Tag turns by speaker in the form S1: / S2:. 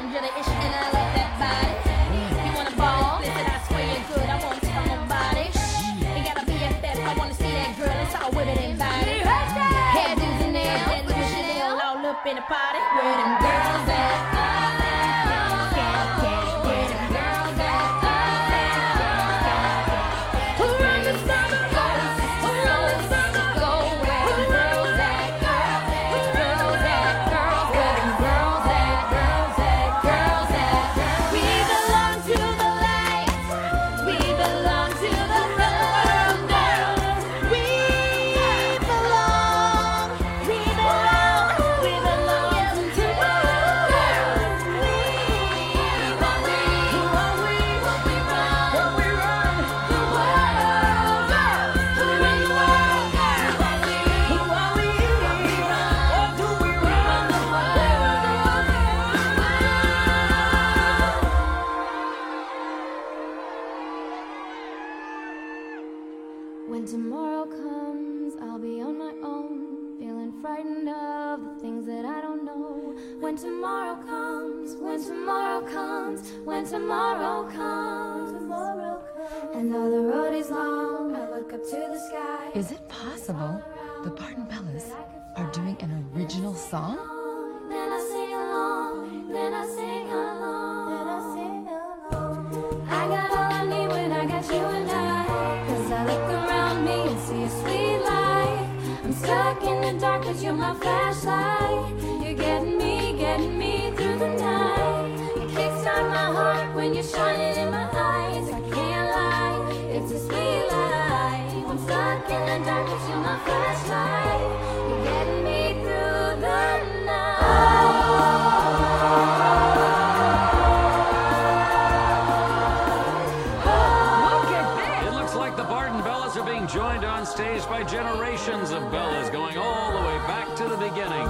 S1: and I love that body. You wanna ball? I swear you're good. I wanna. You gotta be a fat. I wanna see that girl. It's all women all up in the party. Where them girls?
S2: When tomorrow comes, I'll be on my own, feeling frightened of the things that I don't know. When tomorrow comes, when tomorrow comes, when tomorrow comes, tomorrow comes. And though the road is long, I look up to the sky.
S3: Is it possible the Barden Bellas are doing an original song?
S2: my flashlight.
S4: staged by generations of bellas going all the way back to the beginning.